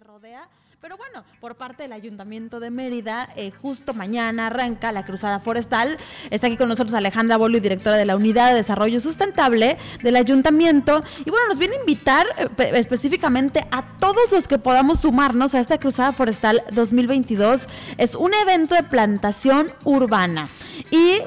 rodea. Pero bueno, por parte del Ayuntamiento de Mérida, eh, justo mañana arranca la Cruzada Forestal. Está aquí con nosotros Alejandra Bolo, directora de la Unidad de Desarrollo Sustentable del Ayuntamiento. Y bueno, nos viene a invitar eh, específicamente a todos los que podamos sumarnos a esta Cruzada Forestal 2022. Es un evento de plantación urbana. Y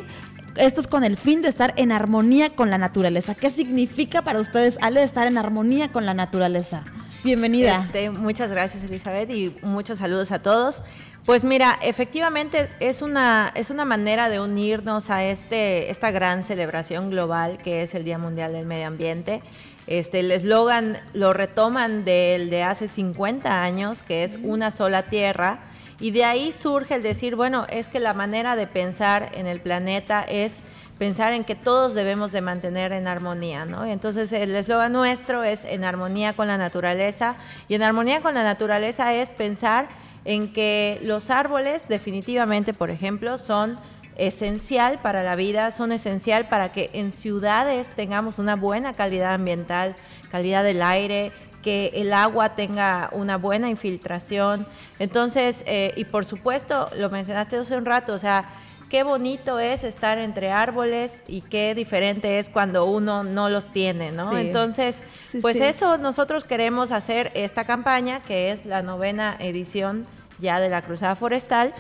esto es con el fin de estar en armonía con la naturaleza. ¿Qué significa para ustedes, Ale, estar en armonía con la naturaleza? Bienvenida. Este, muchas gracias, Elizabeth, y muchos saludos a todos. Pues mira, efectivamente es una, es una manera de unirnos a este, esta gran celebración global que es el Día Mundial del Medio Ambiente. Este, el eslogan lo retoman del de hace 50 años, que es una sola tierra y de ahí surge el decir, bueno, es que la manera de pensar en el planeta es pensar en que todos debemos de mantener en armonía, ¿no? Entonces el eslogan nuestro es en armonía con la naturaleza y en armonía con la naturaleza es pensar en que los árboles definitivamente, por ejemplo, son esencial para la vida, son esencial para que en ciudades tengamos una buena calidad ambiental, calidad del aire, que el agua tenga una buena infiltración. Entonces, eh, y por supuesto, lo mencionaste hace un rato, o sea, qué bonito es estar entre árboles y qué diferente es cuando uno no los tiene, ¿no? Entonces, pues eso nosotros queremos hacer esta campaña, que es la novena edición ya de la Cruzada Forestal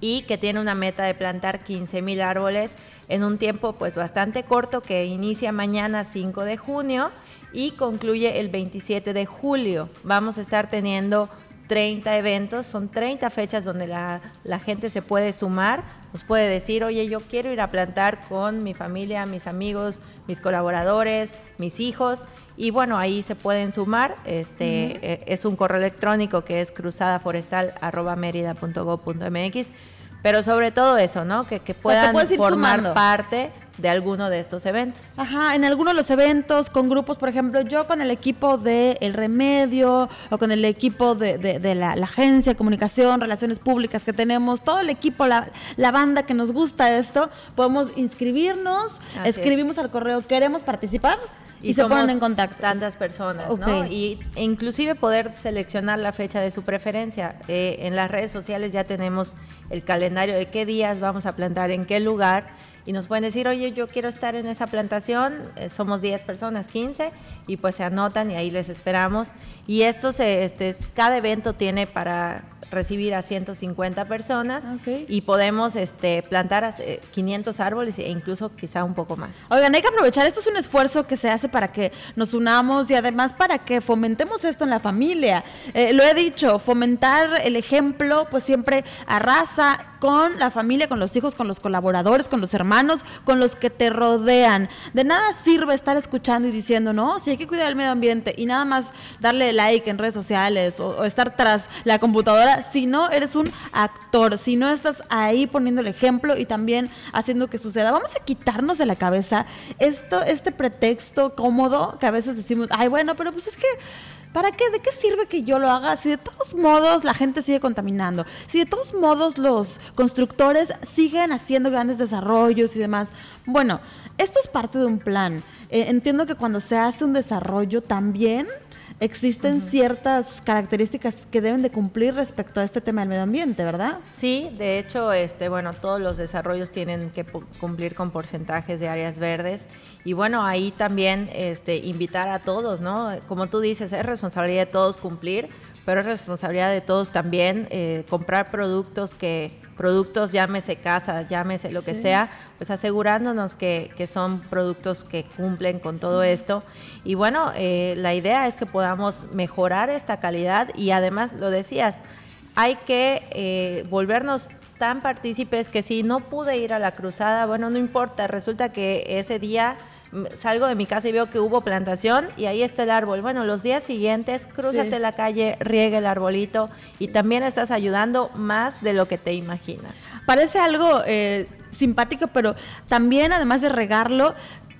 y que tiene una meta de plantar 15 mil árboles en un tiempo pues bastante corto que inicia mañana 5 de junio y concluye el 27 de julio. Vamos a estar teniendo 30 eventos, son 30 fechas donde la, gente se puede sumar, nos puede decir, oye, yo quiero ir a plantar con mi familia, mis amigos, mis colaboradores, mis hijos, y bueno, ahí se pueden sumar, este, eh, es un correo electrónico que es cruzadaforestal.mérida.gov.mx, pero sobre todo eso, ¿no? Que, puedan formar parte de alguno de estos eventos. Ajá, en alguno de los eventos, con grupos, por ejemplo, yo con el equipo de El Remedio o con el equipo de, la, agencia de comunicación, relaciones públicas que tenemos, todo el equipo, la, banda que nos gusta esto, podemos inscribirnos, escribimos al correo, queremos participar. Y, se ponen en contacto. Tantas personas, ¿no? Y e inclusive poder seleccionar la fecha de su preferencia. Eh, en las redes sociales ya tenemos el calendario de qué días vamos a plantar en qué lugar y nos pueden decir, oye, yo quiero estar en esa plantación, eh, somos 10 personas, 15, y pues se anotan y ahí les esperamos. Y estos, este, cada evento tiene para recibir a 150 personas y podemos este, plantar 500 árboles e incluso quizá un poco más. Oigan, hay que aprovechar, esto es un esfuerzo que se hace para que nos unamos y además para que fomentemos esto en la familia. Eh, lo he dicho, fomentar el ejemplo pues siempre arrasa con la familia, con los hijos, con los colaboradores, con los hermanos, con los que te rodean. De nada sirve estar escuchando y diciendo, no, sí hay que cuidar el medio ambiente y nada más darle like en redes sociales o estar tras la computadora si no eres un actor, si no estás ahí poniendo el ejemplo y también haciendo que suceda. Vamos a quitarnos de la cabeza esto, este pretexto cómodo que a veces decimos, ay, bueno, pero pues es que ¿Para qué? ¿De qué sirve que yo lo haga si de todos modos la gente sigue contaminando? Si de todos modos los constructores siguen haciendo grandes desarrollos y demás. Bueno, esto es parte de un plan. Eh, entiendo que cuando se hace un desarrollo también existen ciertas características que deben de cumplir respecto a este tema del medio ambiente, ¿verdad? Sí, de hecho, este, bueno, todos los desarrollos tienen que cumplir con porcentajes de áreas verdes y bueno, ahí también este, invitar a todos, ¿no? Como tú dices, es responsabilidad de todos cumplir, pero es responsabilidad de todos también eh, comprar productos que, productos llámese casa, llámese lo que sea, pues asegurándonos que, que, son productos que cumplen con todo esto. Y bueno, eh, la idea es que podamos mejorar esta calidad y además, lo decías, hay que eh, volvernos tan partícipes que si no pude ir a la cruzada, bueno, no importa, resulta que ese día salgo de mi casa y veo que hubo plantación y ahí está el árbol. Bueno, los días siguientes, crúzate la calle, riegue el arbolito y también estás ayudando más de lo que te imaginas. Parece algo eh, simpático, pero también además de regarlo,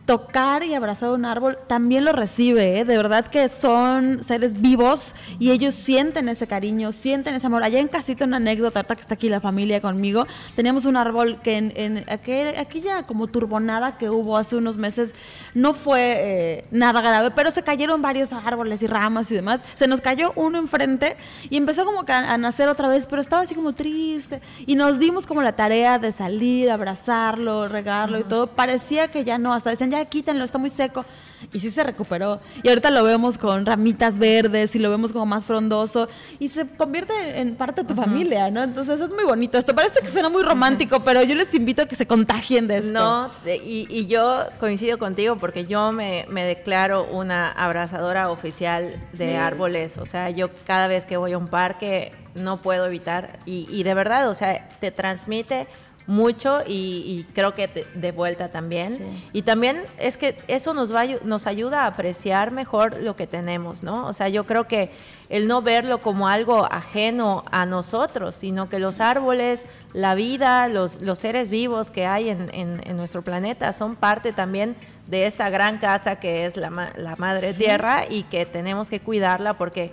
tocar y abrazar un árbol también lo recibe, ¿eh? de verdad que son seres vivos y ellos sienten ese cariño, sienten ese amor. Allá en casita una anécdota, ahorita que está aquí la familia conmigo, teníamos un árbol que en, en aquella como turbonada que hubo hace unos meses no fue eh, nada grave, pero se cayeron varios árboles y ramas y demás. Se nos cayó uno enfrente y empezó como que a, nacer otra vez, pero estaba así como triste y nos dimos como la tarea de salir, abrazarlo, regarlo y todo. Parecía que ya no, hasta decían ya quítenlo, está muy seco. Y sí se recuperó. Y ahorita lo vemos con ramitas verdes y lo vemos como más frondoso y se convierte en parte de tu familia, ¿no? Entonces es muy bonito. Esto parece que suena muy romántico, pero yo les invito a que se contagien de esto. No, y, y, yo coincido contigo porque yo me, me declaro una abrazadora oficial de árboles. O sea, yo cada vez que voy a un parque no puedo evitar y, y de verdad, o sea, te transmite mucho y, creo que de, vuelta también. Y también es que eso nos, va, nos ayuda a apreciar mejor lo que tenemos, ¿no? O sea, yo creo que el no verlo como algo ajeno a nosotros, sino que los árboles, la vida, los, los seres vivos que hay en, en, nuestro planeta son parte también de esta gran casa que es la, la Madre Tierra y que tenemos que cuidarla porque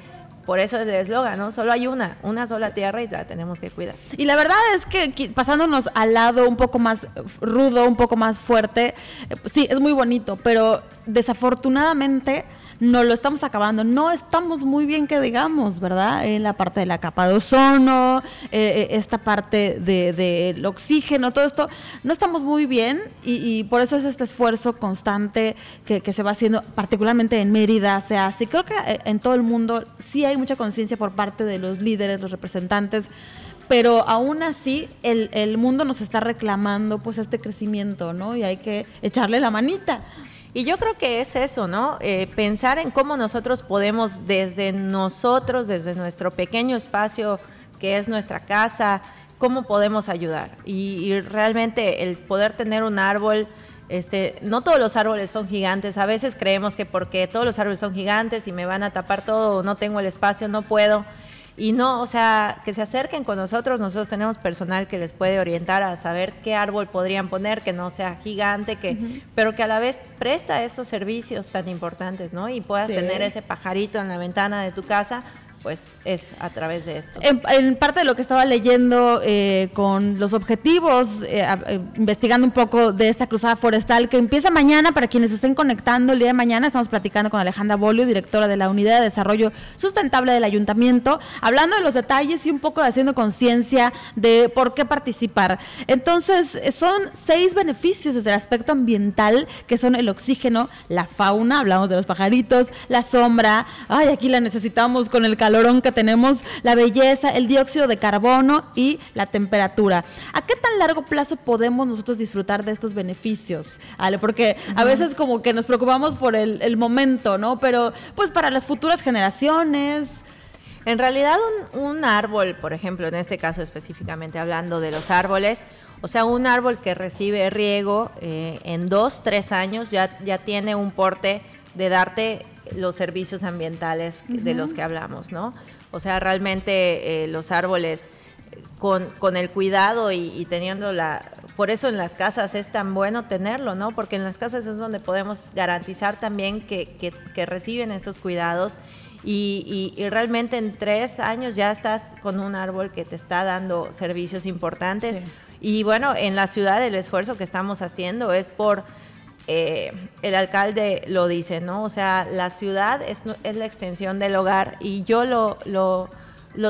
por eso es el eslogan, ¿no? Solo hay una, una sola tierra y la tenemos que cuidar. Y la verdad es que pasándonos al lado un poco más rudo, un poco más fuerte, eh, sí, es muy bonito, pero desafortunadamente no lo estamos acabando. No estamos muy bien que digamos, ¿verdad? En la parte de la capa de ozono, eh, eh, esta parte del de, oxígeno, todo esto, no estamos muy bien y, por eso es este esfuerzo constante que, se va haciendo, particularmente en Mérida, se hace. Creo que eh, en todo el mundo sí hay mucha conciencia por parte de los líderes, los representantes pero aún así el, el, mundo nos está reclamando pues este crecimiento, ¿no? Y hay que echarle la manita. Y yo creo que es eso, ¿no? Eh, pensar en cómo nosotros podemos desde nosotros, desde nuestro pequeño espacio que es nuestra casa, cómo podemos ayudar. Y, realmente el poder tener un árbol, este, no todos los árboles son gigantes, a veces creemos que porque todos los árboles son gigantes y me van a tapar todo, no tengo el espacio, no puedo. Y no, o sea, que se acerquen con nosotros. Nosotros tenemos personal que les puede orientar a saber qué árbol podrían poner, que no sea gigante, que, pero que a la vez presta estos servicios tan importantes, ¿no? Y puedas tener ese pajarito en la ventana de tu casa pues es a través de esto. En, parte de lo que estaba leyendo eh, con los objetivos, eh, eh, investigando un poco de esta cruzada forestal que empieza mañana, para quienes estén conectando el día de mañana, estamos platicando con Alejandra Bolio, directora de la Unidad de Desarrollo Sustentable del Ayuntamiento, hablando de los detalles y un poco de haciendo conciencia de por qué participar. Entonces, son seis beneficios desde el aspecto ambiental, que son el oxígeno, la fauna, hablamos de los pajaritos, la sombra, ay, aquí la necesitamos con el calor calorón que tenemos, la belleza, el dióxido de carbono y la temperatura. ¿A qué tan largo plazo podemos nosotros disfrutar de estos beneficios? Ale? Porque a veces como que nos preocupamos por el, momento, ¿no? Pero pues para las futuras generaciones... En realidad un, árbol, por ejemplo, en este caso específicamente hablando de los árboles, o sea, un árbol que recibe riego eh, en dos, tres años ya, ya tiene un porte de darte los servicios ambientales de los que hablamos, ¿no? O sea, realmente eh, los árboles con, con el cuidado y, teniendo la... Por eso en las casas es tan bueno tenerlo, ¿no? Porque en las casas es donde podemos garantizar también que, que, reciben estos cuidados y, y, realmente en tres años ya estás con un árbol que te está dando servicios importantes. Y bueno, en la ciudad el esfuerzo que estamos haciendo es por eh, el alcalde lo dice, ¿no? O sea, la ciudad es, la extensión del hogar y yo lo,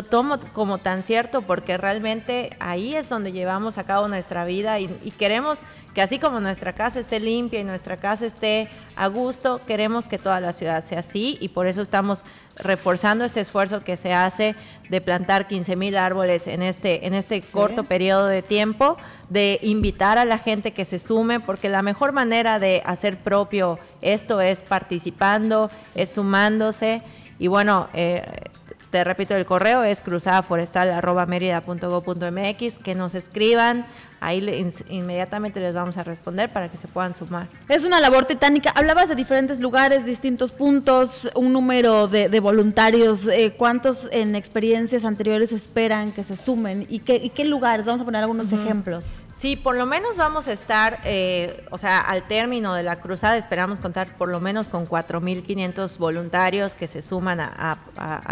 tomo como tan cierto porque realmente ahí es donde llevamos a cabo nuestra vida y queremos que así como nuestra casa esté limpia y nuestra casa esté a gusto, queremos que toda la ciudad sea así y por eso estamos reforzando este esfuerzo que se hace de plantar 15 mil árboles en este, en este corto periodo de tiempo, de invitar a la gente que se sume, porque la mejor manera de hacer propio esto es participando, es sumándose. Y bueno, eh, te repito, el correo es cruzadaforestal.mérida.gov.mx, que nos escriban, ahí inmediatamente les vamos a responder para que se puedan sumar. Es una labor titánica. Hablabas de diferentes lugares, distintos puntos, un número de, voluntarios. Eh, ¿Cuántos en experiencias anteriores esperan que se sumen? ¿Y qué, qué lugares? Vamos a poner algunos ejemplos. Sí, por lo menos vamos a estar, eh, o sea, al término de la cruzada esperamos contar por lo menos con 4.500 voluntarios que se suman a,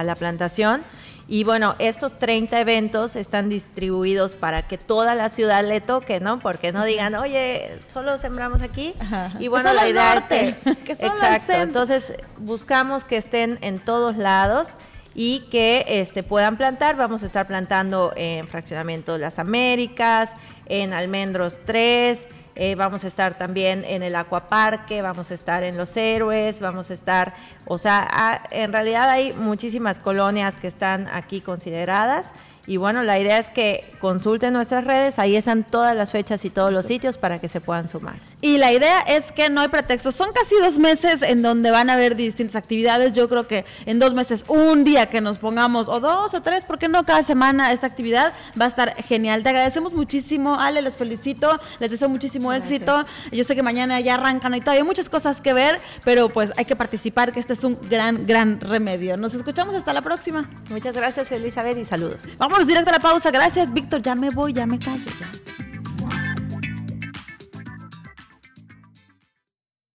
la plantación. Y bueno, estos 30 eventos están distribuidos para que toda la ciudad le toque, ¿no? Porque no digan, oye, solo sembramos aquí. Y bueno, la idea es que... exacto. Entonces, buscamos que estén en todos lados y que este, puedan plantar. Vamos a estar plantando en Fraccionamiento Las Américas, en Almendros 3, eh, vamos a estar también en el Acuaparque, vamos a estar en Los Héroes, vamos a estar, o sea, en realidad hay muchísimas colonias que están aquí consideradas y bueno, la idea es que consulten nuestras redes, ahí están todas las fechas y todos los sitios para que se puedan sumar. Y la idea es que no hay pretextos. Son casi dos meses en donde van a haber distintas actividades. Yo creo que en dos meses, un día que nos pongamos, o dos o tres, ¿por qué no cada semana esta actividad? Va a estar genial. Te agradecemos muchísimo, Ale, les felicito, les deseo muchísimo éxito. Yo sé que mañana ya arrancan y todavía hay muchas cosas que ver, pero pues hay que participar, que este es un gran, gran remedio. Nos escuchamos hasta la próxima. Muchas gracias, Elizabeth, y saludos. Vamos directo a la pausa. Gracias, Víctor. Ya me voy, ya me callo. Ya.